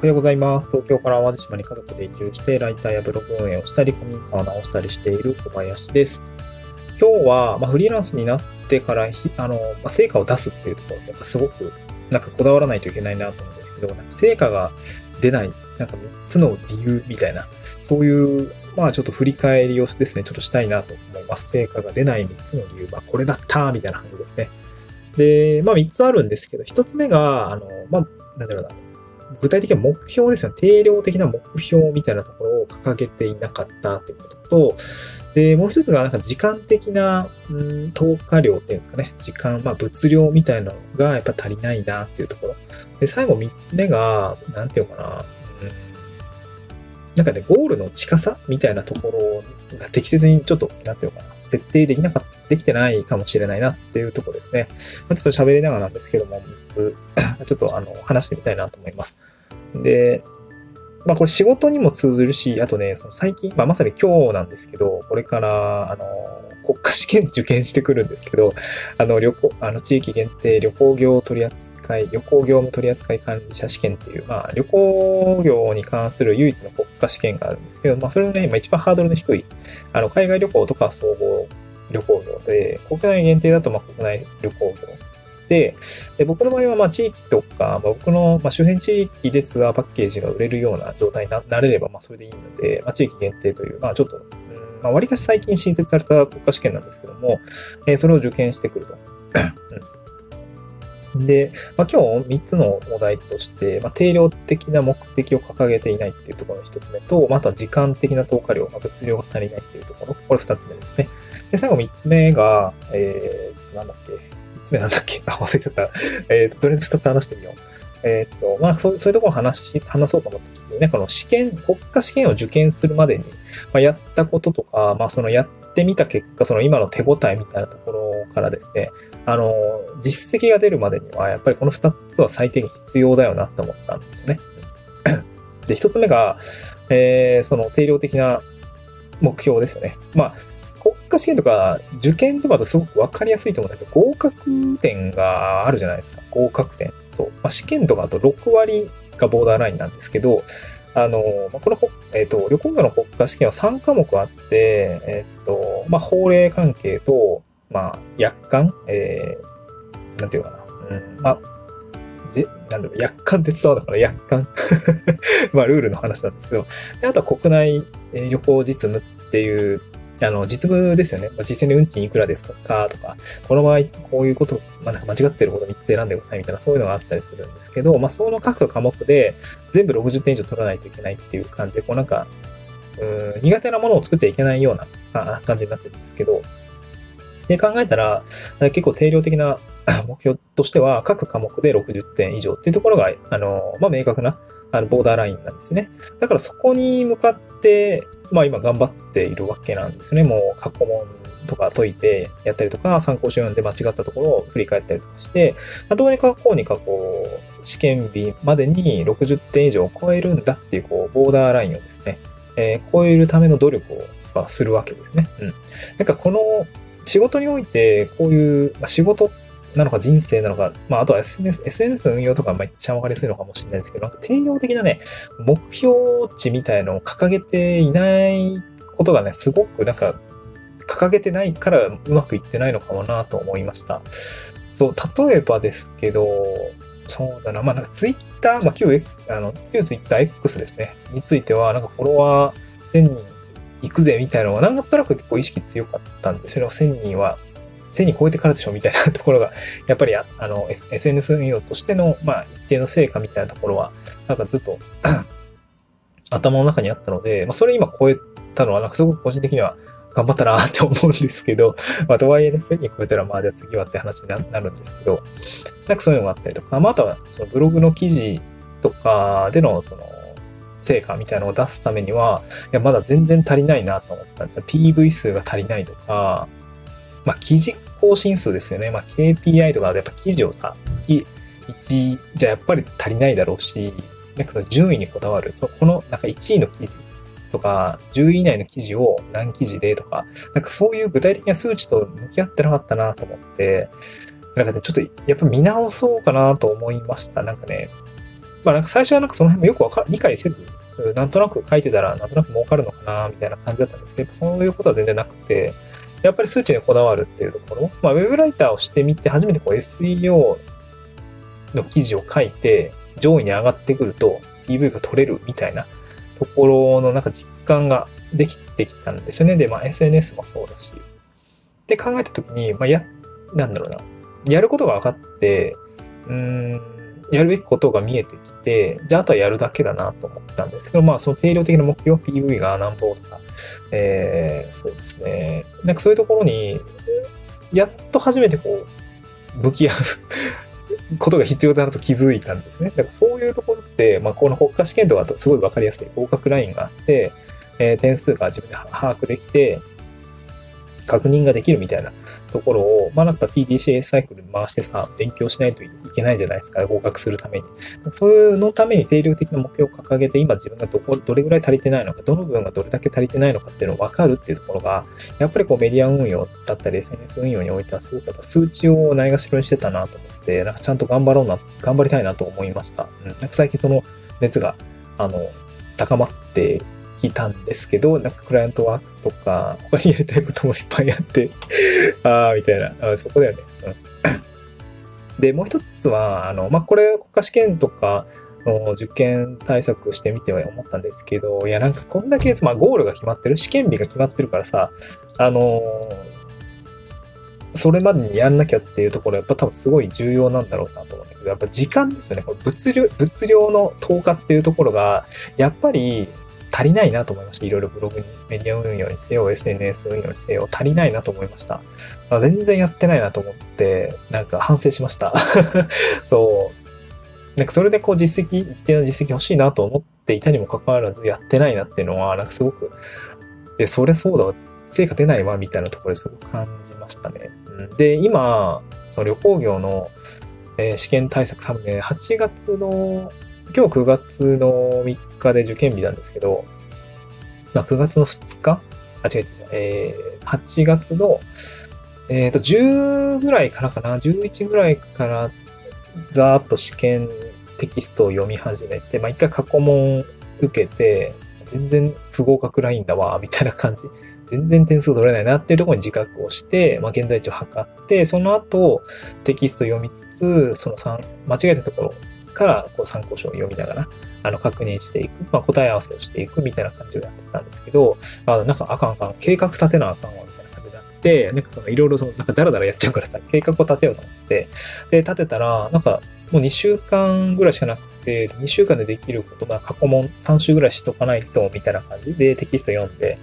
おはようございます。東京から淡路島に家族で移住して、ライターやブログ運営をしたり、古民家を直したりしている小林です。今日は、まあ、フリーランスになってから、あの、まあ、成果を出すっていうところって、やっぱすごく、なんかこだわらないといけないなと思うんですけど、成果が出ない、なんか3つの理由みたいな、そういう、まあちょっと振り返りをですね、ちょっとしたいなと思います。成果が出ない3つの理由、まあこれだったみたいな感じですね。で、まあ3つあるんですけど、1つ目が、あの、まあ、なんだろうな、具体的な目標ですよね。定量的な目標みたいなところを掲げていなかったってことと、で、もう一つがなんか時間的な、うん、投下量っていうんですかね。時間、まあ物量みたいなのがやっぱ足りないなっていうところ。で、最後三つ目が、なんていうのかな。うん、なんかね、ゴールの近さみたいなところ適切にちょっと、なんていうのかな。設定できなかった、できてないかもしれないなっていうとこですね。ちょっと喋りながらなんですけども、3つ、ちょっとあの、話してみたいなと思います。で、まあこれ仕事にも通ずるし、あとね、その最近、まあまさに今日なんですけど、これから、あの、国家試験受験してくるんですけど、あの、旅行、あの、地域限定旅行業取扱い、旅行業務取扱い管理者試験っていう、まあ、旅行業に関する唯一の国家試験があるんですけど、まあ、それのね、今一番ハードルの低い、あの、海外旅行とか総合旅行業で、国内限定だと、まあ、国内旅行業で、で僕の場合はま地域とか、まあ、僕のま周辺地域でツアーパッケージが売れるような状態になれればまあそれでいいので、まあ、地域限定という、まあちょっと、まあ、割かし最近新設された国家試験なんですけども、えー、それを受験してくると。で、まあ、今日3つのお題として、まあ、定量的な目的を掲げていないっていうところの1つ目と、また時間的な投下量、まあ、物量が足りないっていうところ、これ2つ目ですね。で、最後3つ目が、えー、なんだっけ、3つ目なんだっけあ、忘れちゃった。え、ー、と、とりあえず二つ話してみよう。えっ、と、まあそう、そういうところを話し、話そうと思った時にね、この試験、国家試験を受験するまでに、まあ、やったこととか、まあそのやってみた結果、その今の手応えみたいなところからですね、あの、実績が出るまでには、やっぱりこの二つは最低限必要だよなって思ったんですよね。で、一つ目が、えー、その定量的な目標ですよね。まあ、国家試験とか受験とかだとすごくわかりやすいと思うんだけど、合格点があるじゃないですか。合格点。そう。まあ、試験とかだと6割がボーダーラインなんですけど、あの、まあ、この、えっ、ー、と、旅行業の国家試験は3科目あって、えっ、ー、と、まあ、法令関係と、まあ、約款、えー、なんていうかな。うん、まあ、じ、なんだろう、約款って伝わるのかな約款 まあ、ルールの話なんですけど。であとは国内旅行実務っていうあの、実務ですよね。まあ、実際に運賃いくらですとか、とか、この場合こういうこと、まあ、なんか間違ってること3つ選んでくださいみたいな、そういうのがあったりするんですけど、まあ、その各科目で全部60点以上取らないといけないっていう感じで、こうなんか、うん、苦手なものを作っちゃいけないような感じになってるんですけど、で考えたら、結構定量的な 目標としては、各科目で60点以上っていうところが、あの、まあ、明確な、あの、ボーダーラインなんですね。だからそこに向かって、まあ今頑張っているわけなんですね。もう過去問とか解いてやったりとか、参考書読んで間違ったところを振り返ったりとかして、まどうにかこうにかこう、試験日までに60点以上を超えるんだっていう、こう、ボーダーラインをですね、えー、超えるための努力をまするわけですね。うん。なんかこの仕事において、こういう、まあ、仕事なのか人生なのか、まあ、あとは SNS、SNS の運用とかめっちゃわかりやすいのかもしれないですけど、なんか定量的なね、目標値みたいのを掲げていないことがね、すごくなんか、掲げてないからうまくいってないのかもなと思いました。そう、例えばですけど、そうだな、まあなんかツイッター、まあ旧、あの、旧ツイッター X ですね、については、なんかフォロワー1000人行くぜみたいなのが、なんとなく結構意識強かったんで、それを1000人は1000人超えてからでしょみたいなところが、やっぱりあの、SNS 運用としての、まあ、一定の成果みたいなところは、なんかずっと 頭の中にあったので、まあ、それ今超えたのは、なんかすごく個人的には頑張ったなって思うんですけど、まあ、とはいえね、1000人超えたら、まあ、じゃあ次はって話になるんですけど、なんかそういうのがあったりとか、まあ、あとは、そのブログの記事とかでの、その、成果みたいなのを出すためには、いや、まだ全然足りないなと思ったんですよ。PV 数が足りないとか、まあ、記事更新数ですよね。まあ、KPI とかやっぱ記事をさ、月1じゃやっぱり足りないだろうし、なんかその順位にこだわる。そこの、なんか1位の記事とか、10位以内の記事を何記事でとか、なんかそういう具体的な数値と向き合ってなかったなと思って、なんかね、ちょっとやっぱ見直そうかなと思いました。なんかね、まあなんか最初はなんかその辺もよくわか理解せず、なんとなく書いてたらなんとなく儲かるのかな、みたいな感じだったんですけど、そういうことは全然なくて、やっぱり数値にこだわるっていうところ、まあウェブライターをしてみて初めてこう SEO の記事を書いて上位に上がってくると PV が取れるみたいなところのなんか実感ができてきたんですよね。で、まあ SNS もそうだし。って考えたときに、まあや、なんだろうな。やることが分かって、うーん、やるべきことが見えてきて、じゃああとはやるだけだなと思ったんですけど、まあその定量的な目標、PV が何本とか、えー、そうですね。なんかそういうところに、やっと初めてこう、向き合う ことが必要だなと気づいたんですね。だからそういうところって、まあこの国家試験とかとすごいわかりやすい合格ラインがあって、えー、点数が自分で把握できて、確認ができるみたいなところを、まあなんか PDCA サイクルに回してさ、勉強しないといけないじゃないですか、合格するために。そういうのために定量的な目標を掲げて、今自分がどこ、どれぐらい足りてないのか、どの部分がどれだけ足りてないのかっていうのを分かるっていうところが、やっぱりこうメディア運用だったり SNS 運用においてはすごく数値をないがしろにしてたなと思って、なんかちゃんと頑張ろうな、頑張りたいなと思いました。うん。なんか最近その熱が、あの、高まっていたんですけど、なんかクライアントワークとか、他にやりたいこともいっぱいあって ああ、みたいな、あそこだよね。うん、で、もう一つは、あの、まあ、これ、国家試験とか、の受験対策してみては思ったんですけど、いや、なんかこんだけ、まあ、ゴールが決まってる、試験日が決まってるからさ、あのそれまでにやんなきゃっていうところ、やっぱ多分すごい重要なんだろうなと思うんだけど、やっぱ時間ですよね。こ物量、物量の投下っていうところが、やっぱり足りないなと思いました。いろいろブログに、メディア運用にせよ、SNS 運用にせよ、足りないなと思いました。まあ、全然やってないなと思って、なんか反省しました。そう。なんかそれでこう実績、一定の実績欲しいなと思っていたにもかかわらずやってないなっていうのは、なんかすごく、え、それそうだわ、成果出ないわ、みたいなところですごく感じましたね。で、今、その旅行業の、えー、試験対策多分ね、8月の今日9月の3日で受験日なんですけど、まあ、9月の2日？あ、違う違う、えー、8月の、えっ、ー、と、10ぐらいからかな、11ぐらいからざーっと試験テキストを読み始めて、まあ、一回過去問受けて、全然不合格ラインだわ、みたいな感じ。全然点数取れないなっていうところに自覚をして、まあ、現在地を測って、その後、テキスト読みつつ、その3、間違えたところからこう参考書を読みながら、あの、確認していく、まあ、答え合わせをしていくみたいな感じをやってたんですけど、あなんかあかんあかん、計画立てなあかんわ、みたいな感じになって、なんかそのいろいろその、なんかダラダラやっちゃうからさ、計画を立てようと思って、で、立てたら、なんかもう2週間ぐらいしかなくて、2週間でできること、まあ、過去問3週ぐらいしとかないと、みたいな感じでテキスト読んで、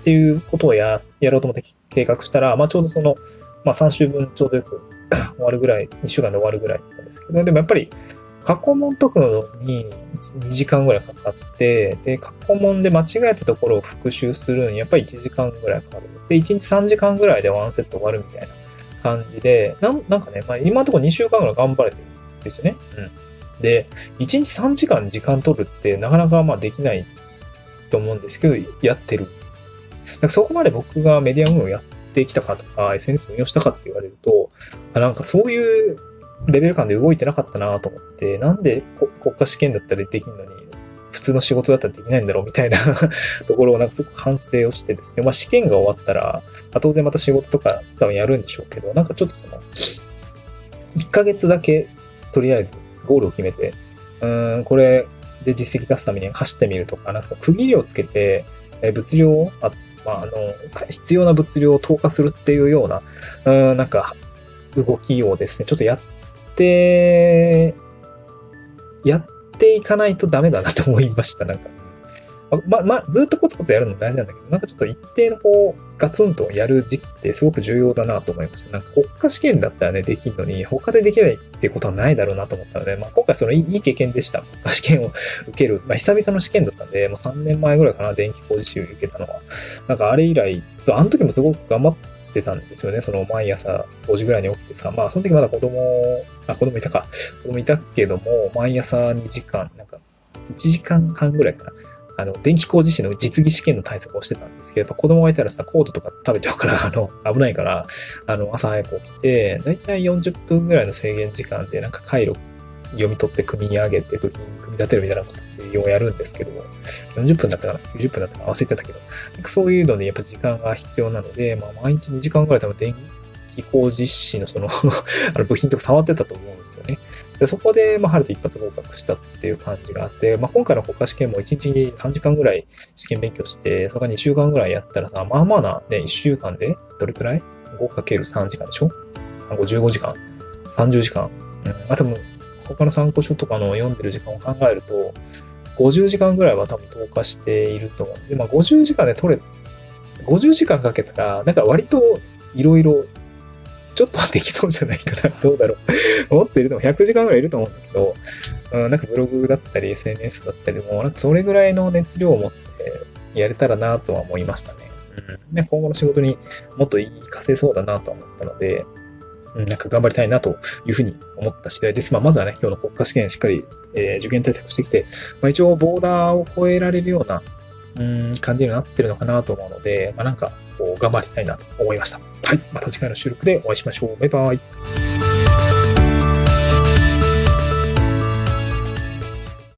っていうことをや、やろうと思って計画したら、まあ、ちょうどその、まあ、3週分ちょうどよく終わるぐらい、2週間で終わるぐらいだったんですけど、でもやっぱり、過去問解くのに2時間ぐらいかかって、で、過去問で間違えたところを復習するのにやっぱり1時間ぐらいかかる。で、1日3時間ぐらいでワンセット終わるみたいな感じで、なんなんかね、まあ今のところ2週間ぐらい頑張れてるんですよね。うん。で、1日3時間時間取るってなかなかまあできないと思うんですけど、やってる。なんかそこまで僕がメディア運用やってきたかとか、SNS 運用したかって言われると、なんかそういうレベル感で動いてなかったなと思って、なんで国家試験だったらできるのに、普通の仕事だったらできないんだろうみたいな ところをなんかすごく反省をしてですね、まあ試験が終わったらま、当然また仕事とか多分やるんでしょうけど、なんかちょっとその、1ヶ月だけとりあえずゴールを決めて、うーん、これで実績出すために走ってみるとか、なんかその区切りをつけて、え物量を、あまあ、あの、必要な物量を投下するっていうような、うん、なんか動きをですね、ちょっとやって、やっていかないとダメだなと思いました、なんか。ま、まずっとコツコツやるの大事なんだけど、なんかちょっと一定のこう、ガツンとやる時期ってすごく重要だなと思いました。なんか国家試験だったらね、できるのに、他でできないってことはないだろうなと思ったので、まあ今回そのいい経験でした。国家試験を受ける。まあ久々の試験だったんで、もう3年前ぐらいかな、電気工事士受けたのは。なんかあれ以来、あの時もすごく頑張ってたんですよね。その毎朝5時ぐらいに起きてさ、まあその時まだ子供、あ、子供いたか。子供いたけども、毎朝2時間、なんか1時間半ぐらいかな。あの、電気工事士の実技試験の対策をしてたんですけど、子供がいたらさ、コードとか食べちゃうから、あの、危ないから、あの、朝早く起きて、だいたい40分ぐらいの制限時間で、なんか回路読み取って組み上げて部品組み立てるみたいな形をやるんですけども、40分だったかな ?90 分だったか忘れちゃったけど、そういうのでやっぱ時間が必要なので、まあ毎日2時間ぐらい多分電気工事士のその あの部品とか触ってたと思うんですよね。でそこで、まあ、晴れて一発合格したっていう感じがあって、まあ、今回の国家試験も1日に3時間ぐらい試験勉強して、それから2週間ぐらいやったらさ、まあまあな、ね、1週間でどれくらい ?5×3 時間でしょ、5、15時間 ?30 時間？うん。まあ多分、他の参考書とかの読んでる時間を考えると、50時間ぐらいは多分投下していると思うんですまあ50時間で取れ、50時間かけたら、なんか割といろいろちょっとはできそうじゃないかな。どうだろう。思っているのも100時間ぐらいいると思うんだけど、うん、なんかブログだったり SNS だったりも、なんかそれぐらいの熱量を持ってやれたらなとは思いましたね。うん、ね今後の仕事にもっと活かせそうだなと思ったので、なんか頑張りたいなというふうに思った次第です。まあ、まずはね、今日の国家試験しっかり、えー、受験対策してきて、まあ、一応ボーダーを超えられるような、うん、感じになってるのかなと思うので、まあ、なんか、こう、頑張りたいなと思いました。はい。また次回の収録でお会いしましょう。バイバイ。